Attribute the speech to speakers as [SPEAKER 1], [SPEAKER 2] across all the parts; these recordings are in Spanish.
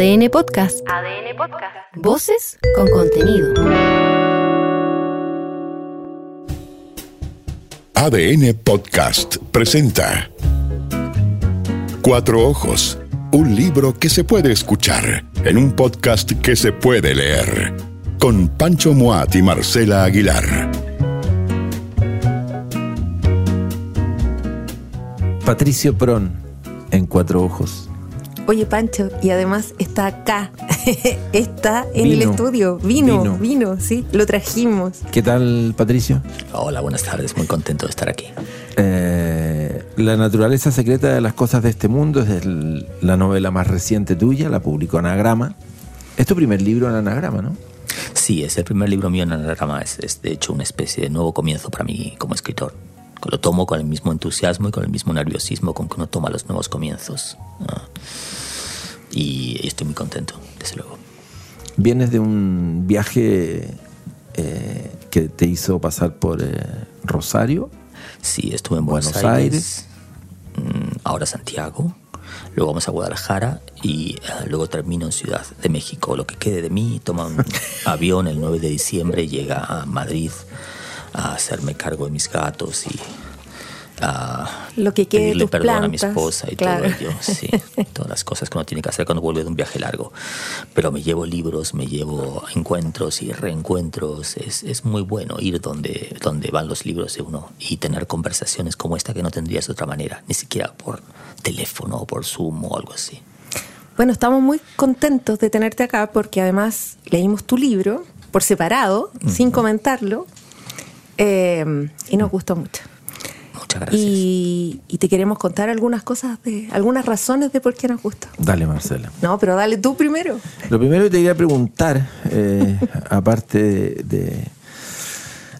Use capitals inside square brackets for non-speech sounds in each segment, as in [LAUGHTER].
[SPEAKER 1] ADN Podcast. ADN Podcast. Voces con contenido.
[SPEAKER 2] ADN Podcast presenta Cuatro Ojos, un libro que se puede escuchar en un podcast que se puede leer, con Pancho Moat y Marcela Aguilar.
[SPEAKER 3] Patricio Pron en Cuatro Ojos.
[SPEAKER 4] Oye, Pancho, y además está acá, [LAUGHS] está en el
[SPEAKER 3] Vino.
[SPEAKER 4] estudio. Vino,
[SPEAKER 3] Vino.
[SPEAKER 4] vino, sí, lo trajimos.
[SPEAKER 3] ¿Qué tal, Patricio?
[SPEAKER 5] Hola, buenas tardes, muy contento de estar aquí.
[SPEAKER 3] Eh, la naturaleza secreta de las cosas de este mundo es el- la novela más reciente tuya, la publicó Anagrama. Es tu primer libro en Anagrama, ¿no?
[SPEAKER 5] Sí, es el primer libro mío en Anagrama, es, es de hecho una especie de nuevo comienzo para mí como escritor. Lo tomo con el mismo entusiasmo y con el mismo nerviosismo con que uno toma los nuevos comienzos. Y estoy muy contento, desde luego.
[SPEAKER 3] Vienes de un viaje eh, que te hizo pasar por eh, Rosario.
[SPEAKER 5] Sí, estuve en Buenos,
[SPEAKER 3] Buenos
[SPEAKER 5] Aires, mm, ahora Santiago, luego vamos a Guadalajara y eh, luego termino en Ciudad de México. Lo que quede de mí, toma un [LAUGHS] avión el 9 de diciembre, llega a Madrid a hacerme cargo de mis gatos y a
[SPEAKER 4] Lo que quede de
[SPEAKER 5] pedirle
[SPEAKER 4] tus
[SPEAKER 5] perdón a mi
[SPEAKER 4] plantas,
[SPEAKER 5] esposa y
[SPEAKER 4] claro.
[SPEAKER 5] todo ello. Sí, todas las cosas que uno tiene que hacer cuando vuelve de un viaje largo. Pero me llevo libros, me llevo encuentros y reencuentros. Es, es muy bueno ir donde, donde van los libros de uno y tener conversaciones como esta que no tendrías de otra manera, ni siquiera por teléfono o por Zoom o algo así.
[SPEAKER 4] Bueno, estamos muy contentos de tenerte acá porque además leímos tu libro por separado, sin comentarlo, eh, y nos gustó mucho.
[SPEAKER 5] Muchas gracias.
[SPEAKER 4] Y, y te queremos contar algunas cosas, de algunas razones de por qué nos gustó.
[SPEAKER 3] Dale, Marcela.
[SPEAKER 4] No, pero dale tú primero.
[SPEAKER 3] Lo primero que te quería preguntar, eh, aparte de, de-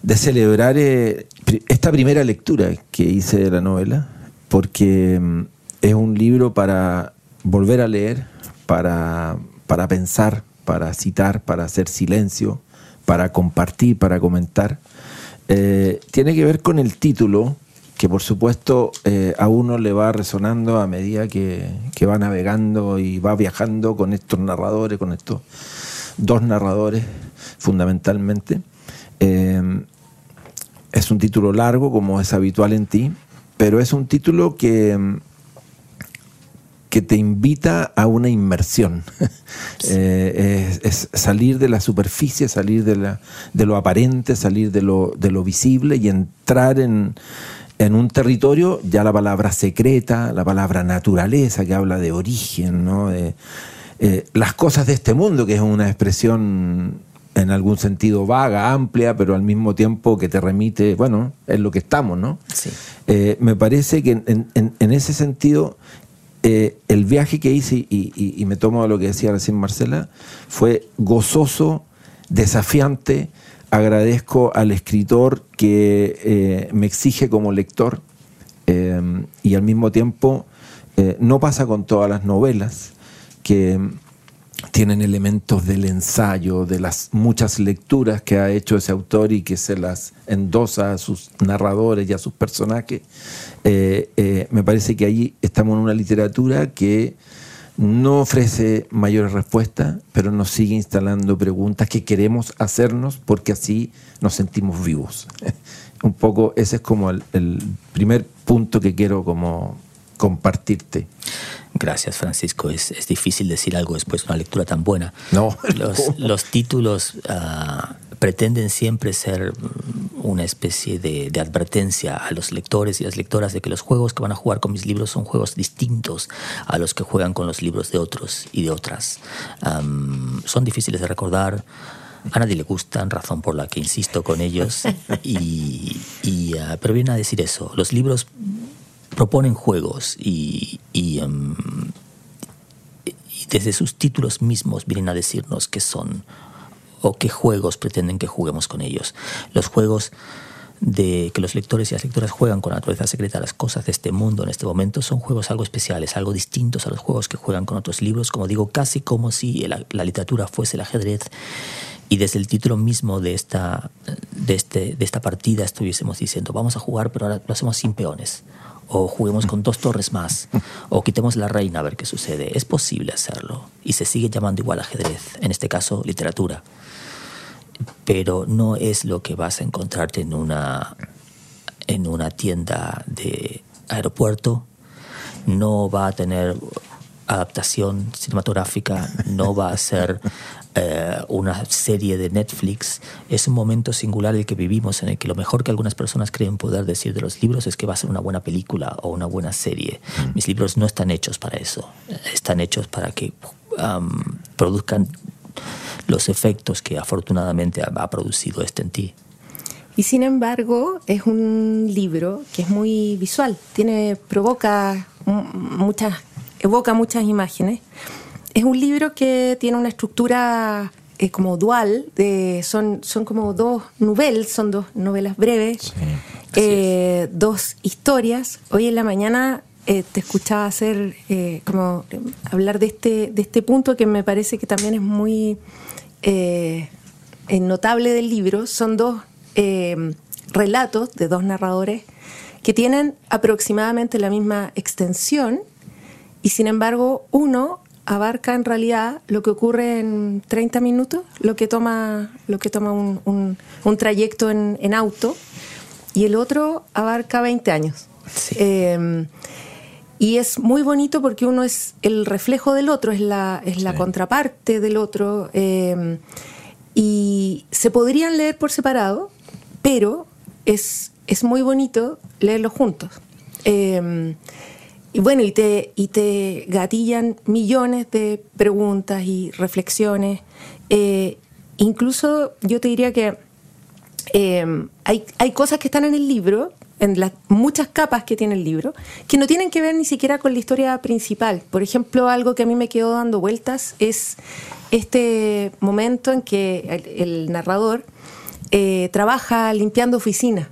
[SPEAKER 3] de celebrar eh, esta primera lectura que hice de la novela, porque mm, es un libro para volver a leer, para, para pensar, para citar, para hacer silencio, para compartir, para comentar. Eh, tiene que ver con el título, que por supuesto eh, a uno le va resonando a medida que, que va navegando y va viajando con estos narradores, con estos dos narradores fundamentalmente. Eh, es un título largo, como es habitual en ti, pero es un título que, que te invita a una inmersión. [LAUGHS] Eh, es, es salir de la superficie, salir de, la, de lo aparente, salir de lo, de lo visible y entrar en, en un territorio, ya la palabra secreta, la palabra naturaleza, que habla de origen, ¿no? De, eh, las cosas de este mundo, que es una expresión en algún sentido vaga, amplia, pero al mismo tiempo que te remite, bueno, es lo que estamos, ¿no?
[SPEAKER 5] Sí.
[SPEAKER 3] Eh, me parece que en, en- en ese sentido, eh, el viaje que hice, y, y- y me tomo lo que decía recién Marcela, fue gozoso, desafiante. Agradezco al escritor que eh, me exige como lector eh, y al mismo tiempo eh, no pasa con todas las novelas que tienen elementos del ensayo, de las muchas lecturas que ha hecho ese autor y que se las endosa a sus narradores y a sus personajes. Me parece que ahí estamos en una literatura que no ofrece mayores respuestas, pero nos sigue instalando preguntas que queremos hacernos porque así nos sentimos vivos. [LAUGHS] Un poco ese es como el, el primer punto que quiero como compartirte.
[SPEAKER 5] Gracias, Francisco. Es, es difícil decir algo después de una lectura tan buena.
[SPEAKER 3] No. [LAUGHS]
[SPEAKER 5] Los, los títulos ah, pretenden siempre ser mm, una especie de, advertencia a los lectores y las lectoras de que los juegos que van a jugar con mis libros son juegos distintos a los que juegan con los libros de otros y de otras. Son difíciles de recordar. A nadie le gustan, razón por la que insisto con ellos. Y, y, ah, pero vienen a decir eso. Los libros proponen juegos y, y, desde sus títulos mismos vienen a decirnos qué son o qué juegos pretenden que juguemos con ellos. Los juegos de que los lectores y las lectoras juegan con la naturaleza secreta, las cosas de este mundo en este momento, son juegos algo especiales, algo distintos a los juegos que juegan con otros libros, como digo, casi como si la, la literatura fuese el ajedrez. Y desde el título mismo de esta, de, este, de esta partida estuviésemos diciendo, vamos a jugar, pero ahora lo hacemos sin peones o juguemos con dos torres más, o quitemos la reina a ver qué sucede. Es posible hacerlo y se sigue llamando igual ajedrez, en este caso literatura. Pero no es lo que vas a encontrarte en una, en una tienda de aeropuerto, no va a tener adaptación cinematográfica, no va a ser [LAUGHS] eh, una serie de Netflix. Es un momento singular el que vivimos en el que lo mejor que algunas personas creen poder decir de los libros es que va a ser una buena película o una buena serie. Mm. Mis libros no están hechos para eso, están hechos para que produzcan los efectos que afortunadamente ha, producido este en ti.
[SPEAKER 4] Y sin embargo, es un libro que es muy visual, tiene, provoca muchas evoca muchas imágenes. Es un libro que tiene una estructura eh, como dual, de, son, son como dos novelas, son dos novelas breves, eh, dos historias. Hoy en la mañana eh, te escuchaba hacer como hablar de este, de este punto que me parece que también es muy notable del libro. Son dos relatos de dos narradores que tienen aproximadamente la misma extensión y sin embargo uno abarca en realidad lo que ocurre en 30 minutos, lo que toma, lo que toma un, un, trayecto en, en, auto, y el otro abarca 20 años. Em, y es muy bonito porque uno es el reflejo del otro, es la, es la contraparte del otro. Em, y se podrían leer por separado, pero es, es muy bonito leerlos juntos. Eh, y bueno, y te, y te gatillan millones de preguntas y reflexiones. Eh, incluso yo te diría que eh, hay, hay cosas que están en el libro, en las muchas capas que tiene el libro, que no tienen que ver ni siquiera con la historia principal. Por ejemplo, algo que a mí me quedó dando vueltas es este momento en que el, narrador eh, trabaja limpiando oficinas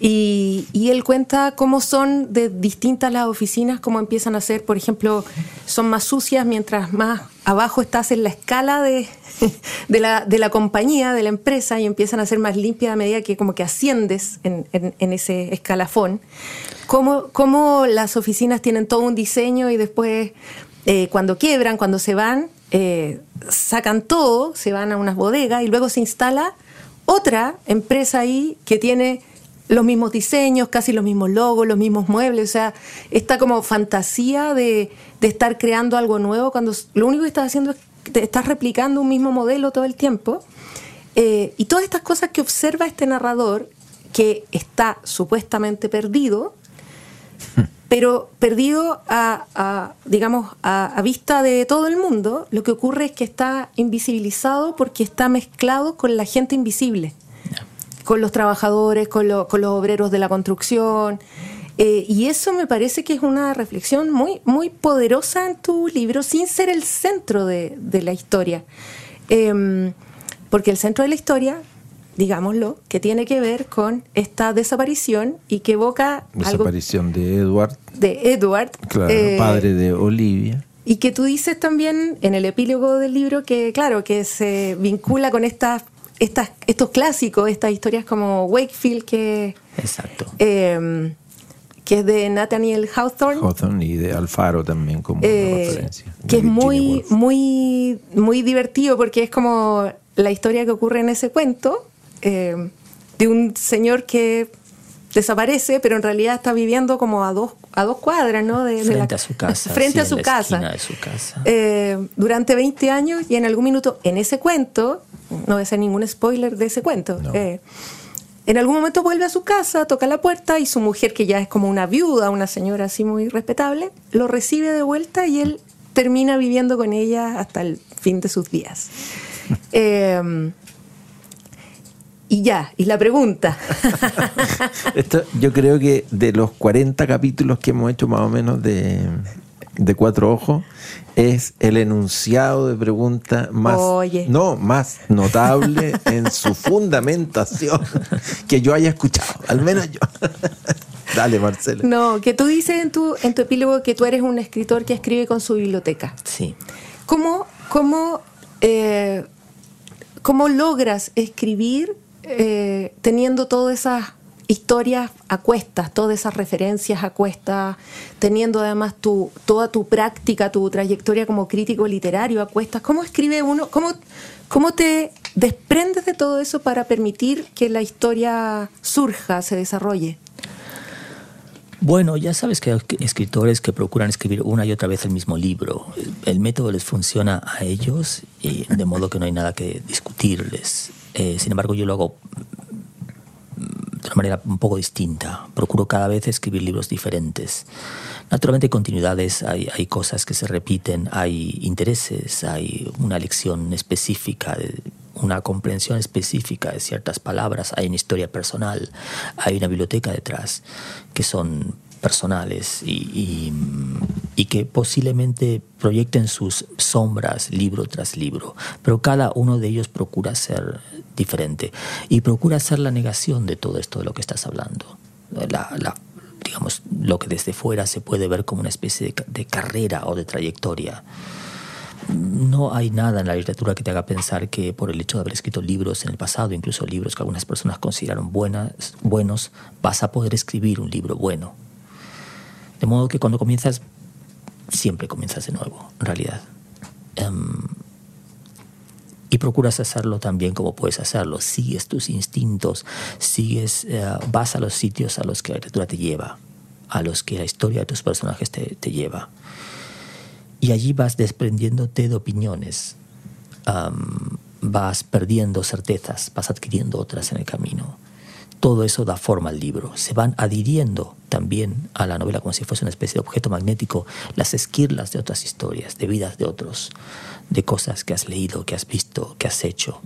[SPEAKER 4] y, él cuenta cómo son de distintas las oficinas, cómo empiezan a ser, por ejemplo, son más sucias mientras más abajo estás en la escala de, [LAUGHS] de, la, de la compañía, de la empresa, y empiezan a ser más limpias a medida que como que asciendes en, en, ese escalafón. Cómo, cómo, las oficinas tienen todo un diseño y después eh, cuando quiebran, cuando se van, eh, sacan todo, se van a unas bodegas y luego se instala otra empresa ahí que tiene los mismos diseños, casi los mismos logos, los mismos muebles, o sea, esta como fantasía de, estar creando algo nuevo cuando lo único que estás haciendo es que estás replicando un mismo modelo todo el tiempo. Eh, y todas estas cosas que observa este narrador, que está supuestamente perdido, pero perdido a, digamos, a, vista de todo el mundo, lo que ocurre es que está invisibilizado porque está mezclado con la gente invisible con los trabajadores, con, los obreros de la construcción. Eh, y eso me parece que es una reflexión muy, muy poderosa en tu libro, sin ser el centro de, la historia. Em, porque el centro de la historia, digámoslo, que tiene que ver con esta desaparición y que evoca...
[SPEAKER 3] Desaparición de Edward.
[SPEAKER 4] De Edward.
[SPEAKER 3] Claro, eh, padre de Olivia.
[SPEAKER 4] Y que tú dices también en el epílogo del libro que, claro, que se vincula con estas estas, estos clásicos, estas historias como Wakefield, que,
[SPEAKER 5] Exacto.
[SPEAKER 4] Em, que es de Nathaniel Hawthorne.
[SPEAKER 3] Hawthorne y de Alfaro también como eh, referencia.
[SPEAKER 4] Que es muy, muy, muy divertido porque es como la historia que ocurre en ese cuento em, de un señor que desaparece, pero en realidad está viviendo como a dos, a dos cuadras, ¿no?
[SPEAKER 5] De, frente a su casa. [LAUGHS]
[SPEAKER 4] Frente a su casa.
[SPEAKER 5] De su casa.
[SPEAKER 4] Eh, durante 20 años y en algún minuto en ese cuento, no voy a hacer ningún spoiler de ese cuento, eh, en algún momento vuelve a su casa, toca la puerta y su mujer, que ya es como una viuda, una señora así muy respetable, lo recibe de vuelta y él termina viviendo con ella hasta el fin de sus días. [LAUGHS] Eh, y ya, y la pregunta. [LAUGHS]
[SPEAKER 3] Esto, yo creo que de los 40 capítulos que hemos hecho más o menos de, Cuatro Ojos, es el enunciado de pregunta más, no, más notable [LAUGHS] en su fundamentación que yo haya escuchado, al menos yo. [LAUGHS] Dale, Marcela.
[SPEAKER 4] No, que tú dices en tu, en tu epílogo que tú eres un escritor que escribe con su biblioteca.
[SPEAKER 5] Sí.
[SPEAKER 4] ¿Cómo, cómo, eh, cómo logras escribir eh, teniendo todas esas historias a cuestas, todas esas referencias a cuestas, teniendo además tu, toda tu práctica, tu trayectoria como crítico literario a cuestas. ¿Cómo escribe uno? ¿Cómo, cómo te desprendes de todo eso para permitir que la historia surja, se desarrolle?
[SPEAKER 5] Bueno, ya sabes que hay escritores que procuran escribir una y otra vez el mismo libro. El método les funciona a ellos y de modo que no hay nada que discutirles. Eh, sin embargo, yo lo hago de una manera un poco distinta. Procuro cada vez escribir libros diferentes. Naturalmente hay continuidades, hay, hay cosas que se repiten, hay intereses, hay una lección específica una comprensión específica de ciertas palabras, hay una historia personal, hay una biblioteca detrás que son personales y, y, que posiblemente proyecten sus sombras libro tras libro, pero cada uno de ellos procura ser diferente y procura ser la negación de todo esto de lo que estás hablando. La, digamos, lo que desde fuera se puede ver como una especie de, de carrera o de trayectoria no hay nada en la literatura que te haga pensar que por el hecho de haber escrito libros en el pasado, incluso libros que algunas personas consideraron buenas, buenos, vas a poder escribir un libro bueno. De modo que cuando comienzas, siempre comienzas de nuevo, en realidad. Em, y procuras hacerlo también como puedes hacerlo. Sigues tus instintos, sigues, eh, vas a los sitios a los que la literatura te lleva, a los que la historia de tus personajes te, te lleva y allí vas desprendiéndote de opiniones, vas perdiendo certezas, vas adquiriendo otras en el camino. Todo eso da forma al libro. Se van adhiriendo también a la novela como si fuese una especie de objeto magnético las esquirlas de otras historias, de vidas de otros, de cosas que has leído, que has visto, que has hecho.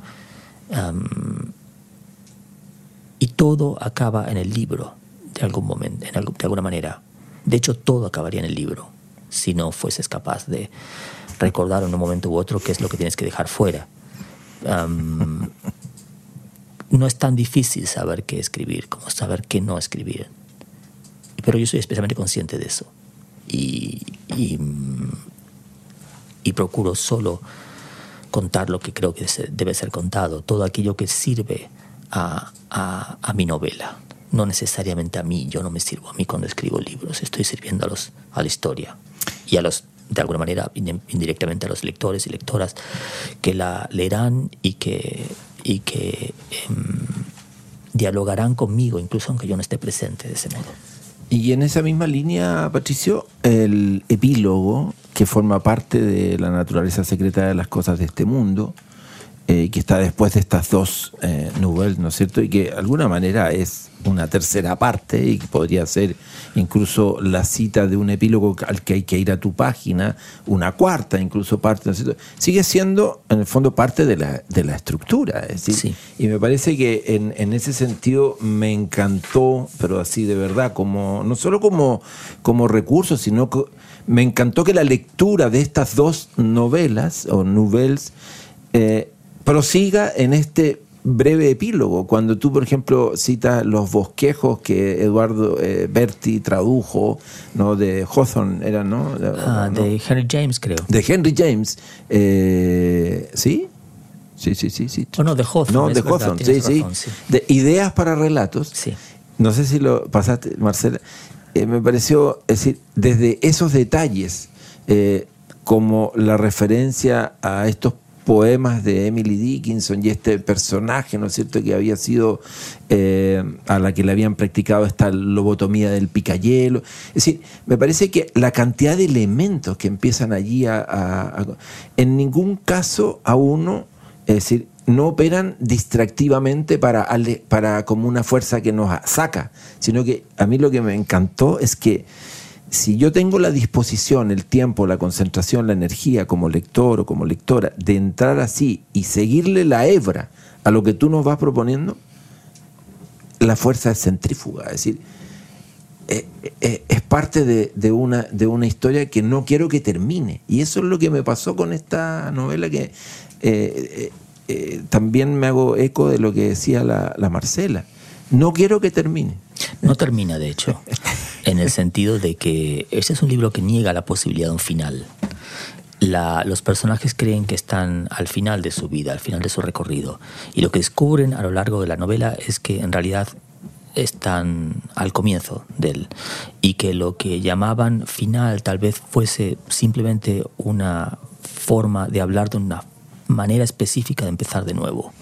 [SPEAKER 5] y todo acaba en el libro, de algún momento, de alguna manera. De hecho, todo acabaría en el libro si no fueses capaz de recordar en un momento u otro qué es lo que tienes que dejar fuera. No es tan difícil saber qué escribir como saber qué no escribir. Pero yo soy especialmente consciente de eso. Y, y, procuro solo contar lo que creo que debe ser contado, todo aquello que sirve a, a mi novela no necesariamente a mí, yo no me sirvo a mí cuando escribo libros, estoy sirviendo a, los, a la historia y a los, de alguna manera, indirectamente a los lectores y lectoras que la leerán y que, y que em, dialogarán conmigo, incluso aunque yo no esté presente de ese modo.
[SPEAKER 3] Y en esa misma línea, Patricio, el epílogo, que forma parte de la naturaleza secreta de las cosas de este mundo, eh, que está después de estas dos eh, novelas, ¿no es cierto? Y que de alguna manera es una tercera parte y que podría ser incluso la cita de un epílogo al que hay que ir a tu página, una cuarta incluso parte, ¿no es cierto? Sigue siendo en el fondo parte de la, de la estructura. Es decir, Y me parece que en, en, ese sentido me encantó, pero así de verdad, como no solo como, como recurso, sino que me encantó que la lectura de estas dos novelas o novelas eh, prosiga en este breve epílogo. Cuando tú, por ejemplo, citas los bosquejos que Eduardo eh, Berti tradujo, ¿no? De Hawthorne, era, ¿no?
[SPEAKER 5] Ah, de Henry James, creo.
[SPEAKER 3] De Henry James. Eh, ¿Sí? Sí, sí, sí, sí.
[SPEAKER 5] Oh, no, de Hawthorne.
[SPEAKER 3] No, de Hawthorne, sí, sí, De ideas para relatos.
[SPEAKER 5] Sí.
[SPEAKER 3] No sé si lo pasaste, Marcela. Eh, me pareció, es decir, desde esos detalles, como la referencia a estos poemas de Emily Dickinson y este personaje, ¿no es cierto?, que había sido eh, a la que le habían practicado esta lobotomía del picayelo. Es decir, me parece que la cantidad de elementos que empiezan allí a, en ningún caso a uno, es decir, no operan distractivamente para, para como una fuerza que nos saca, sino que a mí lo que me encantó es que si yo tengo la disposición, el tiempo, la concentración, la energía como lector o como lectora de entrar así y seguirle la hebra a lo que tú nos vas proponiendo, la fuerza es centrífuga. Es decir, eh, eh, es parte de, una, de una historia que no quiero que termine. Y eso es lo que me pasó con esta novela que eh, también me hago eco de lo que decía la, la Marcela. No quiero que termine.
[SPEAKER 5] No termina, de hecho. [LAUGHS] en el sentido de que este es un libro que niega la posibilidad de un final. los personajes creen que están al final de su vida, al final de su recorrido, y lo que descubren a lo largo de la novela es que en realidad están al comienzo de él y que lo que llamaban final tal vez fuese simplemente una forma de hablar de una manera específica de empezar de nuevo.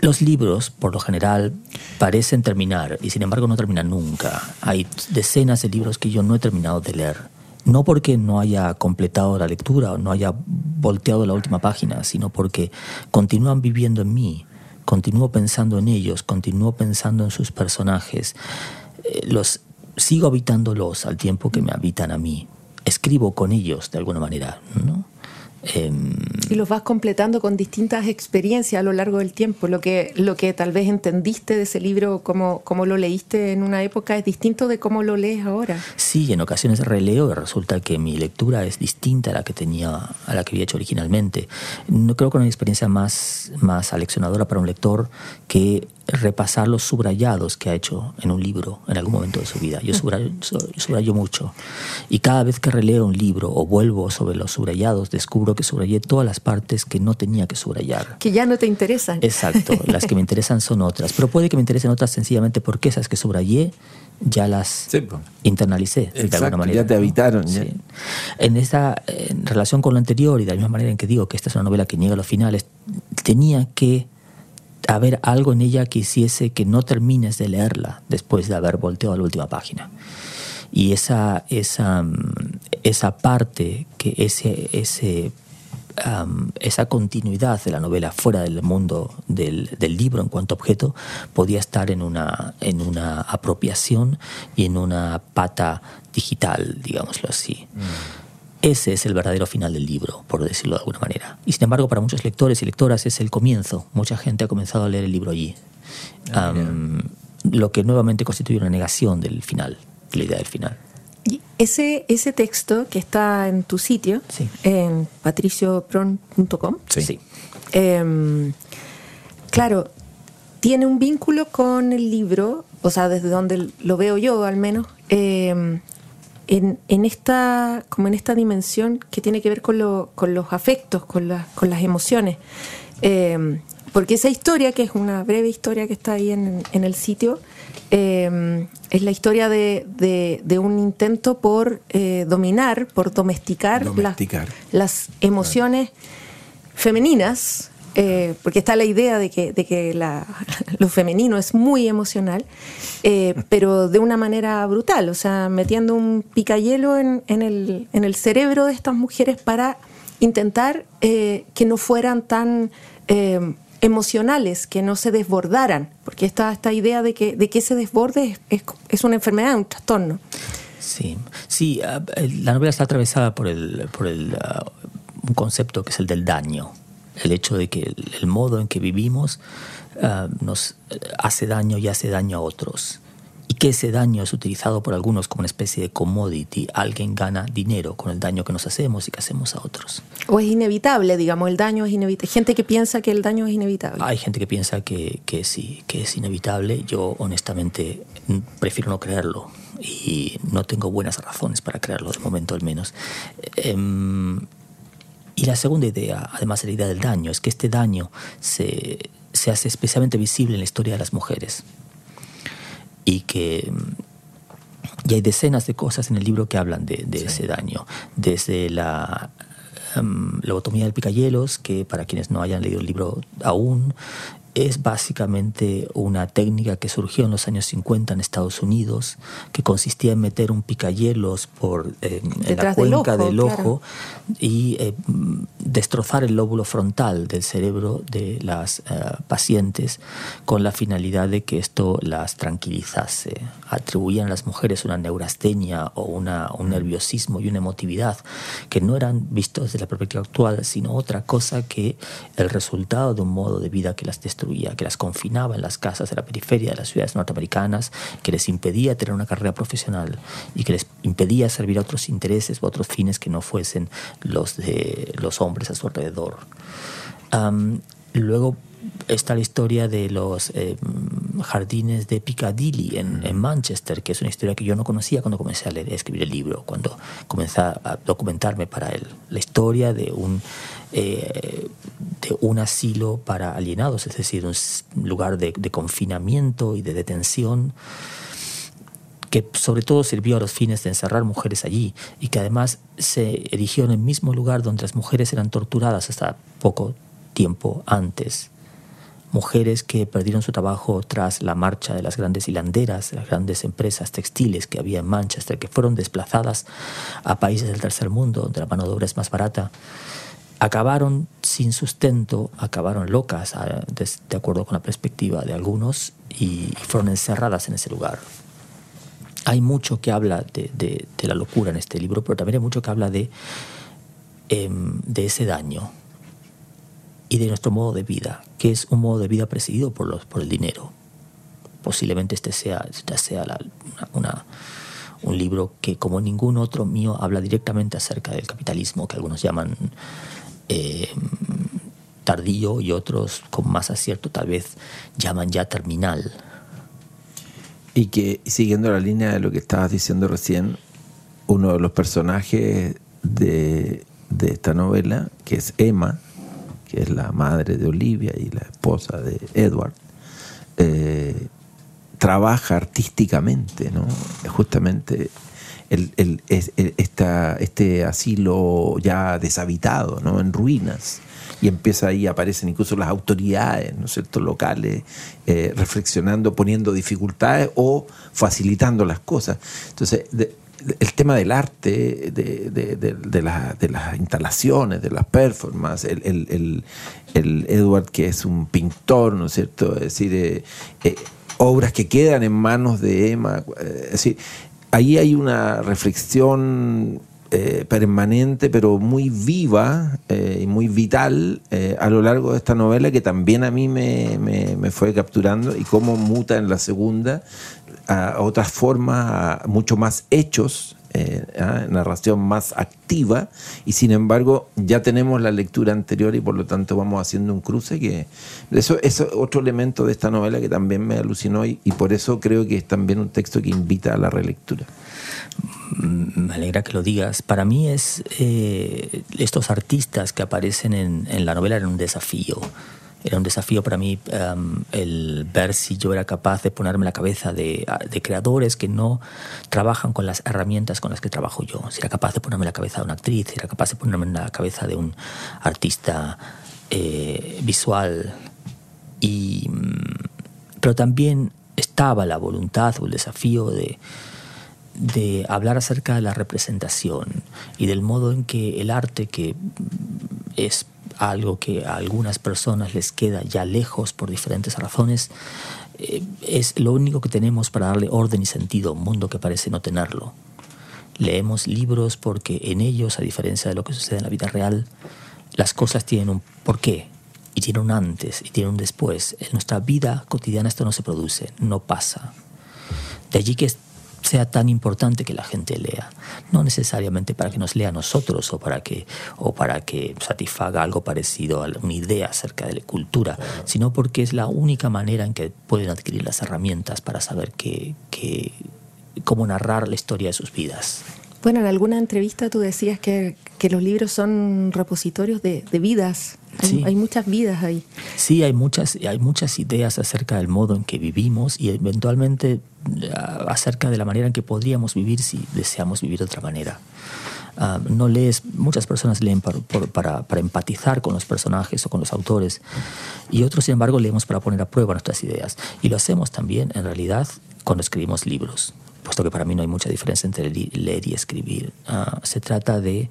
[SPEAKER 5] Los libros, por lo general, parecen terminar y sin embargo no terminan nunca. Hay decenas de libros que yo no he terminado de leer. No porque no haya completado la lectura o no haya volteado la última página, sino porque continúan viviendo en mí, continúo pensando en ellos, continúo pensando en sus personajes, eh, los sigo habitándolos al tiempo que me habitan a mí, escribo con ellos de alguna manera, ¿no?
[SPEAKER 4] Em, y los vas completando con distintas experiencias a lo largo del tiempo. Lo que, lo que tal vez entendiste de ese libro, como, como lo leíste en una época, es distinto de cómo lo lees ahora.
[SPEAKER 5] Sí, en ocasiones releo y resulta que mi lectura es distinta a la que tenía, a la que había hecho originalmente. No creo que una experiencia más, más aleccionadora para un lector que repasar los subrayados que ha hecho en un libro en algún momento de su vida. Yo [LAUGHS] subrayo, mucho. Y cada vez que releo un libro o vuelvo sobre los subrayados, descubro que subrayé todas las partes que no tenía que subrayar.
[SPEAKER 4] Que ya no te interesan.
[SPEAKER 5] Exacto. [LAUGHS] Las que me interesan son otras. Pero puede que me interesen otras sencillamente porque esas que subrayé ya las internalicé
[SPEAKER 3] de alguna manera. Ya te habitaron.
[SPEAKER 5] En esta en relación con lo anterior y de la misma manera en que digo que esta es una novela que niega los finales, tenía que haber algo en ella que hiciese que no termines de leerla después de haber volteado a la última página. Y esa, esa, esa parte, que ese, ese, esa continuidad de la novela fuera del mundo del, del, libro en cuanto objeto podía estar en una, en una apropiación y en una pata digital, digámoslo así. Mm. Ese es el verdadero final del libro, por decirlo de alguna manera. Y sin embargo, para muchos lectores y lectoras es el comienzo. Mucha gente ha comenzado a leer el libro allí. Ah, lo que nuevamente constituye una negación del final, de la idea del final.
[SPEAKER 4] Y ese, ese texto que está en tu sitio, en patriciopron.com,
[SPEAKER 5] sí.
[SPEAKER 4] Em, claro, tiene un vínculo con el libro, o sea, desde donde lo veo yo al menos, eh, en, esta, como en esta dimensión que tiene que ver con, con los afectos, con, las emociones. Eh, porque esa historia, que es una breve historia que está ahí en, el sitio, eh, es la historia de, un intento por eh, dominar, por domesticar, Las, emociones femeninas eh, porque está la idea de que, de que [LAUGHS] lo femenino es muy emocional, eh, pero de una manera brutal, o sea, metiendo un picayelo en, en, el, en el cerebro de estas mujeres para intentar eh, que no fueran tan emocionales, que no se desbordaran, porque está esta idea de que, de que ese desborde es, es, una enfermedad, un trastorno.
[SPEAKER 5] Sí, sí, ah, la novela está atravesada por, el, por el, ah, un concepto que es el del daño el hecho de que el, modo en que vivimos ah, nos hace daño y hace daño a otros. Y que ese daño es utilizado por algunos como una especie de commodity. Alguien gana dinero con el daño que nos hacemos y que hacemos a otros.
[SPEAKER 4] O es inevitable, digamos, el daño es inevitable. Gente que piensa que el daño es inevitable.
[SPEAKER 5] Hay gente que piensa que, que sí, que es inevitable. Yo honestamente prefiero no creerlo y no tengo buenas razones para creerlo, de momento al menos. Em, y la segunda idea, además de la idea del daño, es que este daño se, se hace especialmente visible en la historia de las mujeres. Y que y hay decenas de cosas en el libro que hablan de, de ese daño, desde la um, lobotomía del picayelos, que para quienes no hayan leído el libro aún, es básicamente una técnica que surgió en los años 50 en Estados Unidos, que consistía en meter un picayelos por eh, en la cuenca del ojo, y eh, destrozar el lóbulo frontal del cerebro de las eh, pacientes con la finalidad de que esto las tranquilizase. Atribuían a las mujeres una neurastenia o una, un nerviosismo y una emotividad que no eran vistos desde la perspectiva actual, sino otra cosa que el resultado de un modo de vida que las destruía que las confinaba en las casas de la periferia de las ciudades norteamericanas, que les impedía tener una carrera profesional y que les impedía servir a otros intereses o otros fines que no fuesen los de los hombres a su alrededor. luego está la historia de los eh, jardines de Piccadilly en, en, Manchester, que es una historia que yo no conocía cuando comencé a, leer, a escribir el libro, cuando comencé a documentarme para él. La historia de un, eh, de un asilo para alienados, es decir, un lugar de, de confinamiento y de detención que sobre todo sirvió a los fines de encerrar mujeres allí y que además se erigió en el mismo lugar donde las mujeres eran torturadas hasta poco tiempo antes. Mujeres que perdieron su trabajo tras la marcha de las grandes hilanderas, las grandes empresas textiles que había en Manchester, que fueron desplazadas a países del tercer mundo, donde la mano de obra es más barata, acabaron sin sustento, acabaron locas, de, acuerdo con la perspectiva de algunos, y fueron encerradas en ese lugar. Hay mucho que habla de, la locura en este libro, pero también hay mucho que habla de, em, de ese daño y de nuestro modo de vida, que es un modo de vida presidido por, los, por el dinero. Posiblemente este sea, sea una, un libro que, como ningún otro mío, habla directamente acerca del capitalismo, que algunos llaman em, tardío y otros, con más acierto, tal vez llaman ya terminal
[SPEAKER 3] y que, siguiendo la línea de lo que estabas diciendo recién, uno de los personajes de, esta novela, que es Emma, que es la madre de Olivia y la esposa de Edward, eh, trabaja artísticamente, ¿no? Justamente el, el, este asilo ya deshabitado, ¿no? En ruinas y empieza ahí, aparecen incluso las autoridades, ¿no es cierto?, locales, eh, reflexionando, poniendo dificultades o facilitando las cosas. Entonces, el tema del arte, de, de, de, las instalaciones, de las performances, el, Edward que es un pintor, ¿no es cierto? Es decir, eh, eh, obras que quedan en manos de Emma, es decir, ahí hay una reflexión eh, permanente, pero muy viva eh, y muy vital eh, a lo largo de esta novela que también a mí me, me, fue capturando y cómo muta en la segunda a otras formas, a mucho más hechos, narración más activa y sin embargo ya tenemos la lectura anterior y por lo tanto vamos haciendo un cruce que eso es otro elemento de esta novela que también me alucinó y por eso creo que es también un texto que invita a la relectura.
[SPEAKER 5] Mm, me alegra que lo digas. Para mí es eh, estos artistas que aparecen en, en, la novela eran un desafío. Era un desafío para mí em, el ver si yo era capaz de ponerme la cabeza de, de, creadores que no trabajan con las herramientas con las que trabajo yo. Si era capaz de ponerme la cabeza de una actriz, si era capaz de ponerme en la cabeza de un artista eh, visual. Y, mm, pero también estaba la voluntad o el desafío de, de hablar acerca de la representación y del modo en que el arte, que es algo que a algunas personas les queda ya lejos por diferentes razones, eh, es lo único que tenemos para darle orden y sentido a un mundo que parece no tenerlo. Leemos libros porque en ellos, a diferencia de lo que sucede en la vida real, las cosas tienen un porqué y tienen un antes y tienen un después. En nuestra vida cotidiana esto no se produce, no pasa. De allí que sea tan importante que la gente lea. No necesariamente para que nos lea a nosotros o para que, o para que satisfaga algo parecido a una idea acerca de la cultura, sino porque es la única manera en que pueden adquirir las herramientas para saber que, cómo narrar la historia de sus vidas.
[SPEAKER 4] Bueno, en alguna entrevista tú decías que, los libros son repositorios de, vidas. Hay, muchas vidas ahí.
[SPEAKER 5] Sí, hay muchas, hay muchas ideas acerca del modo en que vivimos y eventualmente ah, acerca de la manera en que podríamos vivir si deseamos vivir de otra manera. Ah, no lees, muchas personas leen para, para, para, empatizar con los personajes o con los autores y otros, sin embargo, leemos para poner a prueba nuestras ideas. Y lo hacemos también, en realidad, cuando escribimos libros puesto que para mí no hay mucha diferencia entre leer y escribir. Ah, se trata de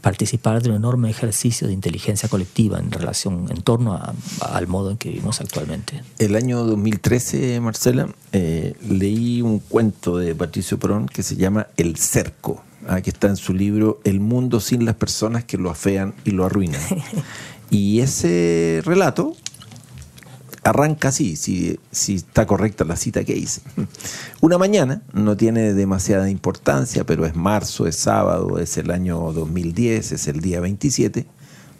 [SPEAKER 5] participar de un enorme ejercicio de inteligencia colectiva en relación, en torno al modo en que vivimos actualmente.
[SPEAKER 3] El año 2013, Marcela, eh, leí un cuento de Patricio Perón que se llama El Cerco, ah, que está en su libro El mundo sin las personas que lo afean y lo arruinan. [LAUGHS] y ese relato arranca así, si, si está correcta la cita que hice. [LAUGHS] Una mañana, no tiene demasiada importancia, pero es marzo, es sábado, es el año 2010, es el día 27.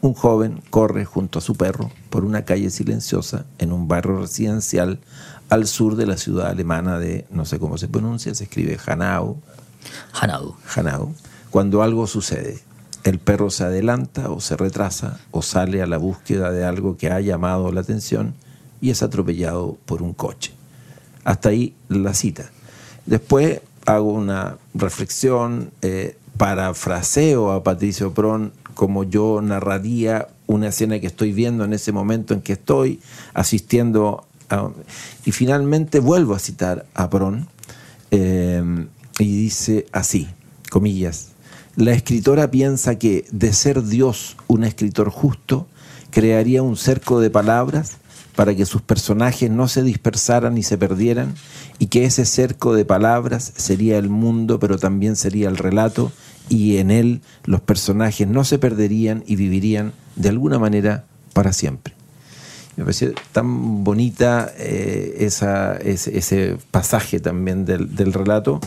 [SPEAKER 3] Un joven corre junto a su perro por una calle silenciosa en un barrio residencial al sur de la ciudad alemana de, no sé cómo se pronuncia, se escribe Hanau.
[SPEAKER 5] Hanau.
[SPEAKER 3] Hanau. Cuando algo sucede, el perro se adelanta o se retrasa o sale a la búsqueda de algo que ha llamado la atención y es atropellado por un coche. Hasta ahí la cita. Después hago una reflexión, eh, parafraseo a Patricio Pron como yo narraría una escena que estoy viendo en ese momento en que estoy asistiendo y finalmente vuelvo a citar a Pron eh, y dice así, comillas, la escritora piensa que de ser Dios un escritor justo, crearía un cerco de palabras para que sus personajes no se dispersaran y se perdieran, y que ese cerco de palabras sería el mundo, pero también sería el relato, y en él los personajes no se perderían y vivirían de alguna manera para siempre. Me pareció tan bonita eh, esa, ese, pasaje también del, del, relato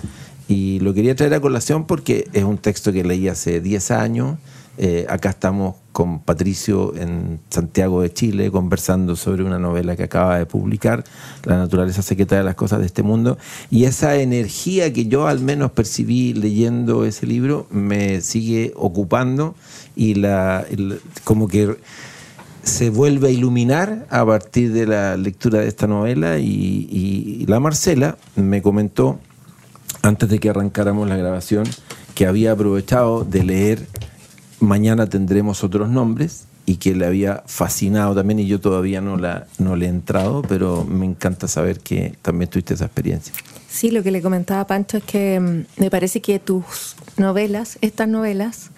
[SPEAKER 3] y lo quería traer a colación porque es un texto que leí hace 10 años eh, acá estamos con Patricio en Santiago de Chile conversando sobre una novela que acaba de publicar, La naturaleza secreta de las cosas de este mundo, y esa energía que yo al menos percibí leyendo ese libro me sigue ocupando y la, como que se vuelve a iluminar a partir de la lectura de esta novela. Y, y la Marcela me comentó antes de que arrancáramos la grabación que había aprovechado de leer mañana tendremos otros nombres y que le había fascinado también y yo todavía no, la, no le he entrado, pero me encanta saber que también tuviste esa experiencia.
[SPEAKER 4] Sí, lo que le comentaba Pancho es que mm, me parece que tus novelas, estas novelas,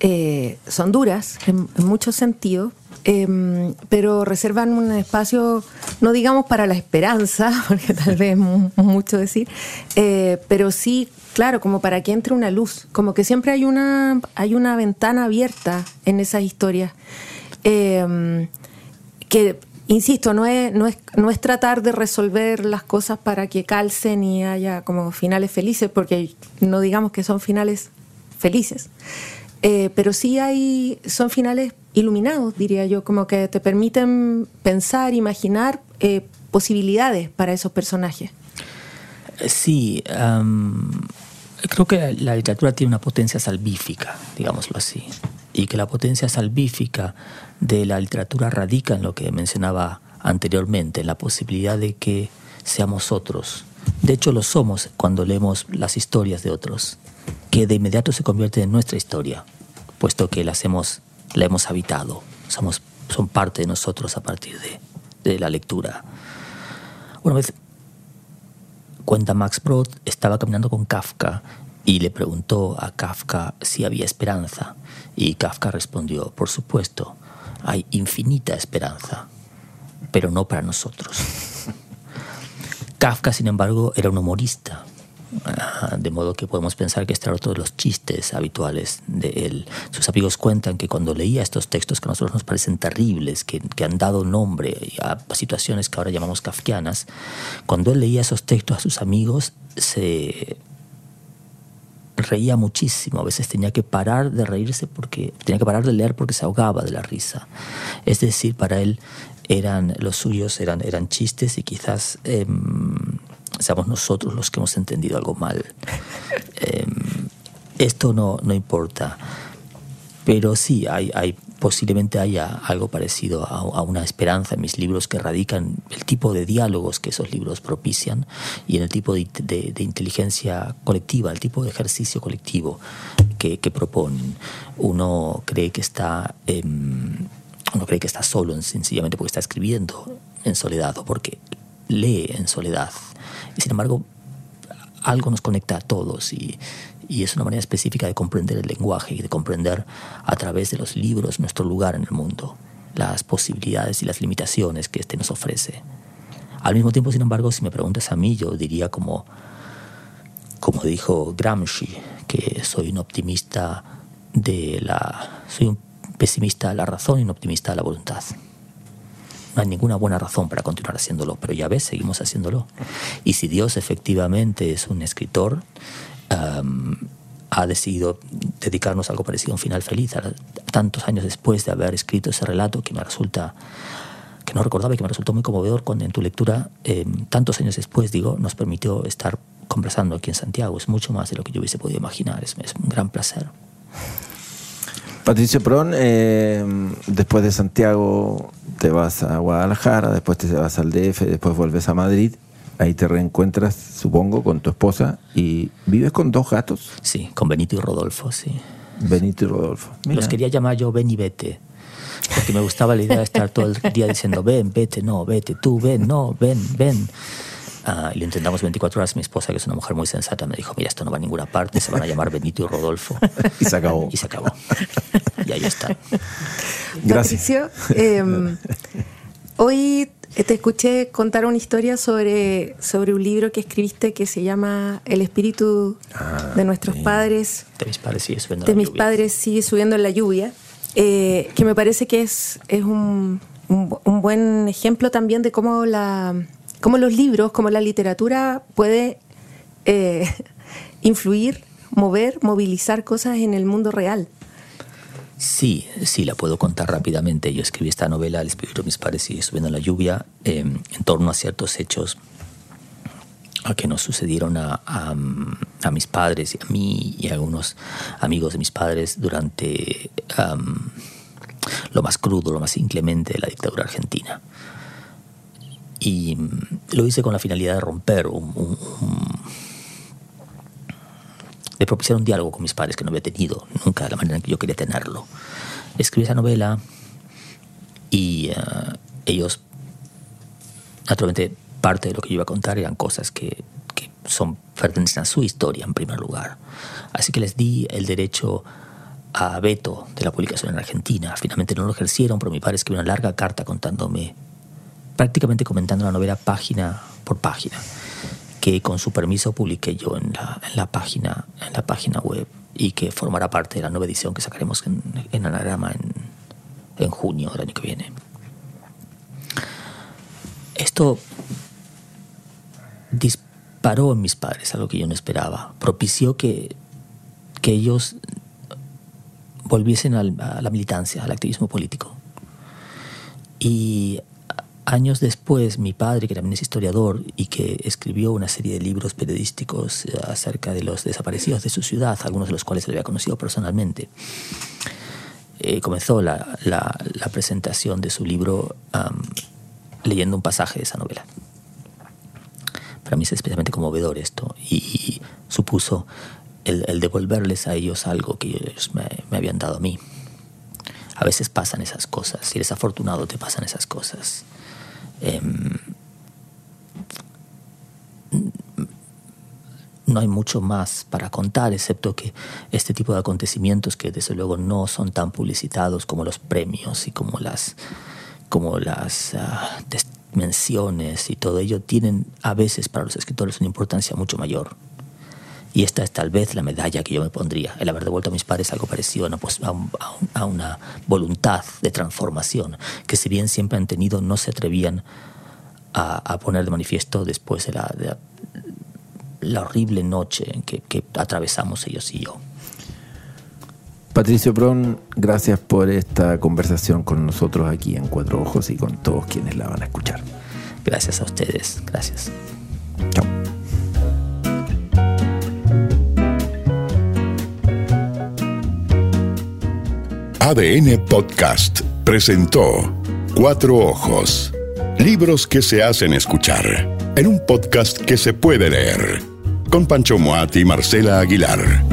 [SPEAKER 4] eh, son duras en, muchos sentidos, em, pero reservan un espacio, no digamos para la esperanza, [LAUGHS] porque tal vez es mucho decir, eh, pero sí Claro, como para que entre una luz, como que siempre hay una, hay una ventana abierta en esas historias. Em, que, insisto, no es, no, es, no es tratar de resolver las cosas para que calcen y haya como finales felices, porque no digamos que son finales felices. Eh, pero sí hay, son finales iluminados, diría yo, como que te permiten pensar, imaginar eh, posibilidades para esos personajes.
[SPEAKER 5] Sí, creo que la literatura tiene una potencia salvífica, digámoslo así, y que la potencia salvífica de la literatura radica en lo que mencionaba anteriormente, en la posibilidad de que seamos otros. De hecho, lo somos cuando leemos las historias de otros, que de inmediato se convierten en nuestra historia, puesto que las hemos, la hemos habitado, somos, son parte de nosotros a partir de, de la lectura. Una vez Cuenta Max Brod, estaba caminando con Kafka y le preguntó a Kafka si había esperanza. Y Kafka respondió, por supuesto, hay infinita esperanza, pero no para nosotros. [LAUGHS] Kafka, sin embargo, era un humorista de modo que podemos pensar que este era otro de los chistes habituales de él. Sus amigos cuentan que cuando leía estos textos que a nosotros nos parecen terribles, que, han dado nombre a situaciones que ahora llamamos kafkianas, cuando él leía esos textos a sus amigos se reía muchísimo, a veces tenía que parar de reírse porque tenía que parar de leer porque se ahogaba de la risa. Es decir, para él eran los suyos eran eran chistes y quizás em, seamos nosotros los que hemos entendido algo mal. [LAUGHS] Em, esto no, no importa. Pero sí, hay, hay, posiblemente haya algo parecido a, una esperanza en mis libros que radican el tipo de diálogos que esos libros propician y en el tipo de, de, inteligencia colectiva, el tipo de ejercicio colectivo que, que proponen. Uno cree que está... uno cree que está solo sencillamente porque está escribiendo en soledad o porque lee en soledad. Sin embargo, algo nos conecta a todos y, y, es una manera específica de comprender el lenguaje y de comprender a través de los libros nuestro lugar en el mundo, las posibilidades y las limitaciones que éste nos ofrece. Al mismo tiempo, sin embargo, si me preguntas a mí, yo diría como, como dijo Gramsci, que soy un optimista de la... soy un pesimista de la razón y un optimista de la voluntad no hay ninguna buena razón para continuar haciéndolo, pero ya ves, seguimos haciéndolo. Y si Dios efectivamente es un escritor, ha decidido dedicarnos a algo parecido a un final feliz, tantos años después de haber escrito ese relato que me resulta que no recordaba y que me resultó muy conmovedor cuando en tu lectura, eh, tantos años después, digo, nos permitió estar conversando aquí en Santiago. Es mucho más de lo que yo hubiese podido imaginar. Es, un gran placer.
[SPEAKER 3] Patricio Prón, eh, después de Santiago te vas a Guadalajara, después te vas al DF, después vuelves a Madrid. Ahí te reencuentras, supongo, con tu esposa y vives con dos gatos.
[SPEAKER 5] Sí, con Benito y Rodolfo, sí.
[SPEAKER 3] Benito y Rodolfo.
[SPEAKER 5] Los quería llamar yo Ben y Vete porque me gustaba la idea de estar todo el día diciendo, ven, vete, no, vete, tú, ven, no, ven, ven. Ah, y lo intentamos 24 horas. Mi esposa, que es una mujer muy sensata, me dijo, mira, esto no va a ninguna parte, se van a llamar Benito y Rodolfo. [LAUGHS]
[SPEAKER 3] y se acabó.
[SPEAKER 5] Y se acabó. y ahí está.
[SPEAKER 3] Gracias.
[SPEAKER 4] Patricio, em, hoy te escuché contar una historia sobre, sobre un libro que escribiste que se llama El espíritu ah, de nuestros padres.
[SPEAKER 5] De mis padres sigue subiendo
[SPEAKER 4] De mis padres sigue subiendo en la lluvia. Eh, que me parece que es, es un, un, buen ejemplo también de cómo, la, cómo los libros, cómo la literatura puede eh, [LAUGHS] influir, mover, movilizar cosas en el mundo real.
[SPEAKER 5] Sí, sí, la puedo contar rápidamente. Yo escribí esta novela, El espíritu de mis padres sigue subiendo en la lluvia, em, en torno a ciertos hechos a que nos sucedieron a, mis padres y a mí y a algunos amigos de mis padres durante lo más crudo, lo más inclemente de la dictadura argentina. Y mm, lo hice con la finalidad de romper, un, de propiciar un diálogo con mis padres que no había tenido nunca de la manera en que yo quería tenerlo. Escribí esa novela y uh, ellos, naturalmente, parte de lo que yo iba a contar eran cosas que, que son pertenecen a su historia en primer lugar. Así que les di el derecho a veto de la publicación en Argentina. Finalmente no lo ejercieron, pero mi padre escribió una larga carta contándome, prácticamente comentando la novela página por página, que con su permiso publiqué yo en la, página, en la página web y que formará parte de la nueva edición que sacaremos en, en Anagrama en, en junio del año que viene. Esto disparó en mis padres, algo que yo no esperaba. Propició que, que ellos volviesen a la militancia, al activismo político. Y años después, mi padre, que también es historiador y que escribió una serie de libros periodísticos eh, acerca de los desaparecidos de su ciudad, algunos de los cuales él había conocido personalmente, eh, comenzó la, la, presentación de su libro leyendo un pasaje de esa novela. Para mí es especialmente conmovedor esto y supuso el, devolverles a ellos algo que ellos me, habían dado a mí. A veces pasan esas cosas, si eres afortunado te pasan esas cosas. Em, no hay mucho más para contar, excepto que este tipo de acontecimientos que desde luego no son tan publicitados como los premios y como las, como las ah, menciones y todo ello, tienen a veces para los escritores una importancia mucho mayor. Y esta es tal vez la medalla que yo me pondría, el haber devuelto a mis padres algo parecido a una, voluntad de transformación que si bien siempre han tenido, no se atrevían a, poner de manifiesto después de la, la, horrible noche que, que atravesamos ellos y yo.
[SPEAKER 3] Patricio Pron, gracias por esta conversación con nosotros aquí en Cuatro Ojos y con todos quienes la van a escuchar.
[SPEAKER 5] Gracias a ustedes, gracias.
[SPEAKER 2] ADN Podcast presentó Cuatro Ojos. Libros que se hacen escuchar en un podcast que se puede leer. Con Pancho Moat y Marcela Aguilar.